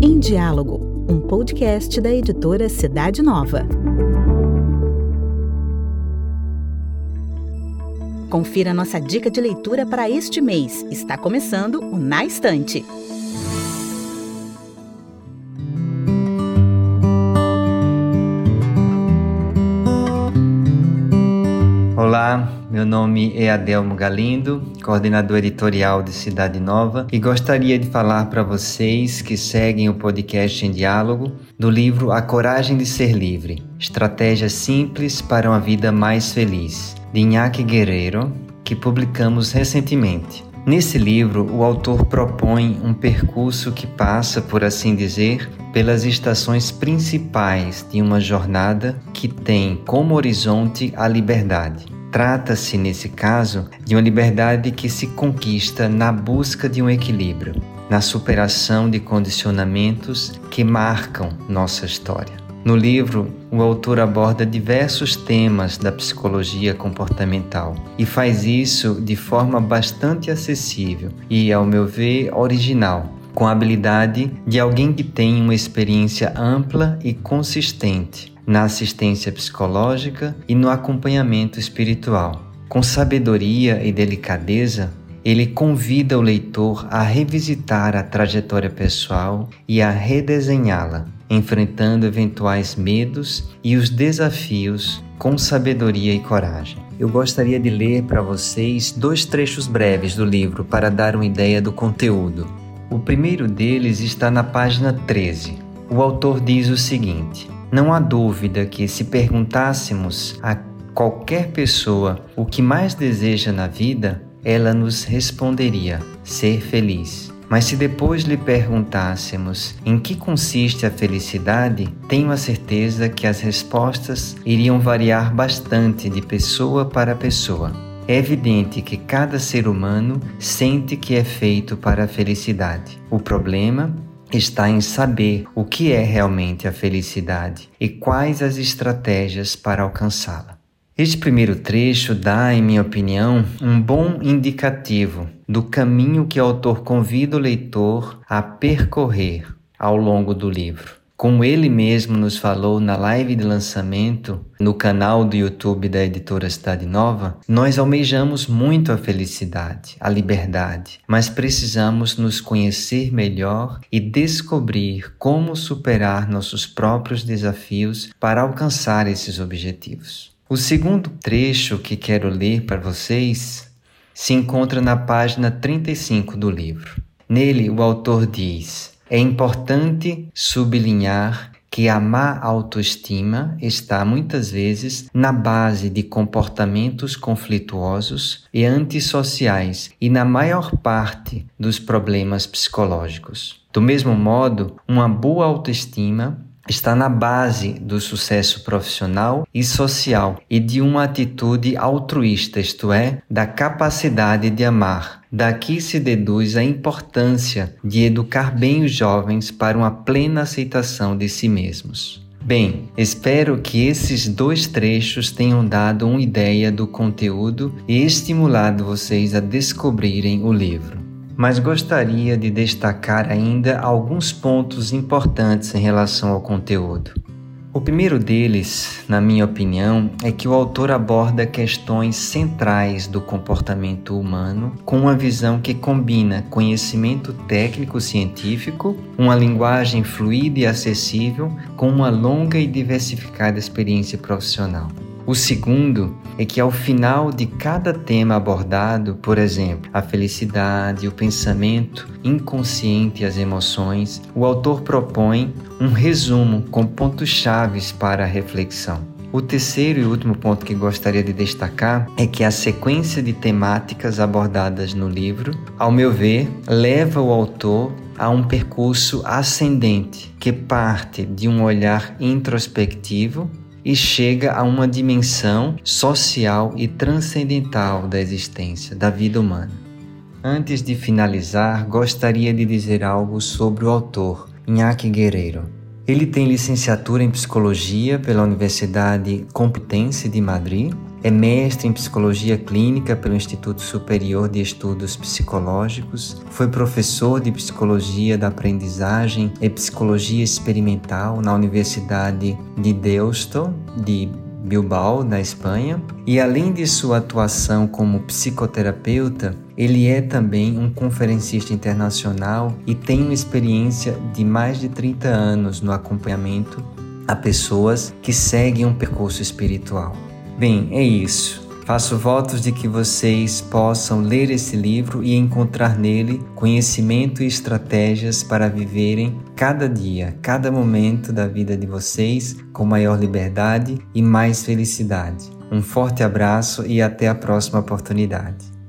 Em Diálogo, um podcast da editora Cidade Nova. Confira nossa dica de leitura para este mês. Está começando o Na Estante. Olá, meu nome é Adelmo Galindo, coordenador editorial de Cidade Nova, e gostaria de falar para vocês que seguem o podcast em diálogo do livro A Coragem de Ser Livre: Estratégias Simples para uma Vida Mais Feliz, de Iñaki Guerreiro, que publicamos recentemente. Nesse livro, o autor propõe um percurso que passa, por assim dizer, pelas estações principais de uma jornada que tem como horizonte a liberdade. Trata-se, nesse caso, de uma liberdade que se conquista na busca de um equilíbrio, na superação de condicionamentos que marcam nossa história. No livro, o autor aborda diversos temas da psicologia comportamental e faz isso de forma bastante acessível e, ao meu ver, original, com a habilidade de alguém que tem uma experiência ampla e consistente na assistência psicológica e no acompanhamento espiritual. Com sabedoria e delicadeza, ele convida o leitor a revisitar a trajetória pessoal e a redesenhá-la, enfrentando eventuais medos e os desafios com sabedoria e coragem. Eu gostaria de ler para vocês dois trechos breves do livro para dar uma ideia do conteúdo. O primeiro deles está na página 13. O autor diz o seguinte: não há dúvida que, se perguntássemos a qualquer pessoa o que mais deseja na vida, ela nos responderia: ser feliz. Mas se depois lhe perguntássemos em que consiste a felicidade, tenho a certeza que as respostas iriam variar bastante de pessoa para pessoa. É evidente que cada ser humano sente que é feito para a felicidade. O problema está em saber o que é realmente a felicidade e quais as estratégias para alcançá-la. Este primeiro trecho dá, em minha opinião, um bom indicativo do caminho que o autor convida o leitor a percorrer ao longo do livro. Como ele mesmo nos falou na live de lançamento no canal do YouTube da editora Cidade Nova, nós almejamos muito a felicidade, a liberdade, mas precisamos nos conhecer melhor e descobrir como superar nossos próprios desafios para alcançar esses objetivos. O segundo trecho que quero ler para vocês se encontra na página 35 do livro. Nele, o autor diz: é importante sublinhar que a má autoestima está muitas vezes na base de comportamentos conflituosos e antissociais e na maior parte dos problemas psicológicos. Do mesmo modo, uma boa autoestima está na base do sucesso profissional e social e de uma atitude altruísta, isto é, da capacidade de amar. Daqui se deduz a importância de educar bem os jovens para uma plena aceitação de si mesmos. Bem, espero que esses dois trechos tenham dado uma ideia do conteúdo e estimulado vocês a descobrirem o livro mas gostaria de destacar ainda alguns pontos importantes em relação ao conteúdo. O primeiro deles, na minha opinião, é que o autor aborda questões centrais do comportamento humano com uma visão que combina conhecimento técnico-científico, uma linguagem fluida e acessível, com uma longa e diversificada experiência profissional. O segundo é que ao final de cada tema abordado, por exemplo, a felicidade, o pensamento inconsciente e as emoções, o autor propõe um resumo com pontos chaves para a reflexão. O terceiro e último ponto que gostaria de destacar é que a sequência de temáticas abordadas no livro, ao meu ver, leva o autor a um percurso ascendente que parte de um olhar introspectivo e chega a uma dimensão social e transcendental da existência, da vida humana. Antes de finalizar, gostaria de dizer algo sobre o autor, Iñaki Guerreiro. Ele tem licenciatura em psicologia pela Universidade Complutense de Madrid É mestre em psicologia clínica pelo Instituto Superior de Estudos Psicológicos. Foi professor de psicologia da aprendizagem e psicologia experimental na Universidade de Deusto, de Bilbao, na Espanha, e além de sua atuação como psicoterapeuta, ele é também um conferencista internacional e tem uma experiência de mais de 30 anos no acompanhamento a pessoas que seguem um percurso espiritual. Bem, é isso. Faço votos de que vocês possam ler esse livro e encontrar nele conhecimento e estratégias para viverem cada dia, cada momento da vida de vocês com maior liberdade e mais felicidade. Um forte abraço e até a próxima oportunidade.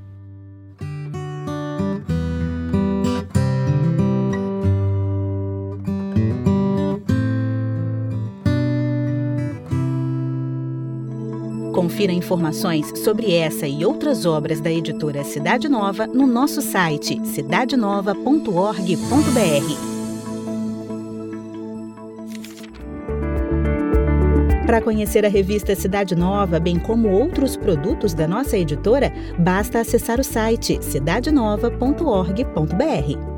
Confira informações sobre essa e outras obras da editora Cidade Nova no nosso site cidadenova.org.br. Para conhecer a revista Cidade Nova, bem como outros produtos da nossa editora, basta acessar o site cidadenova.org.br.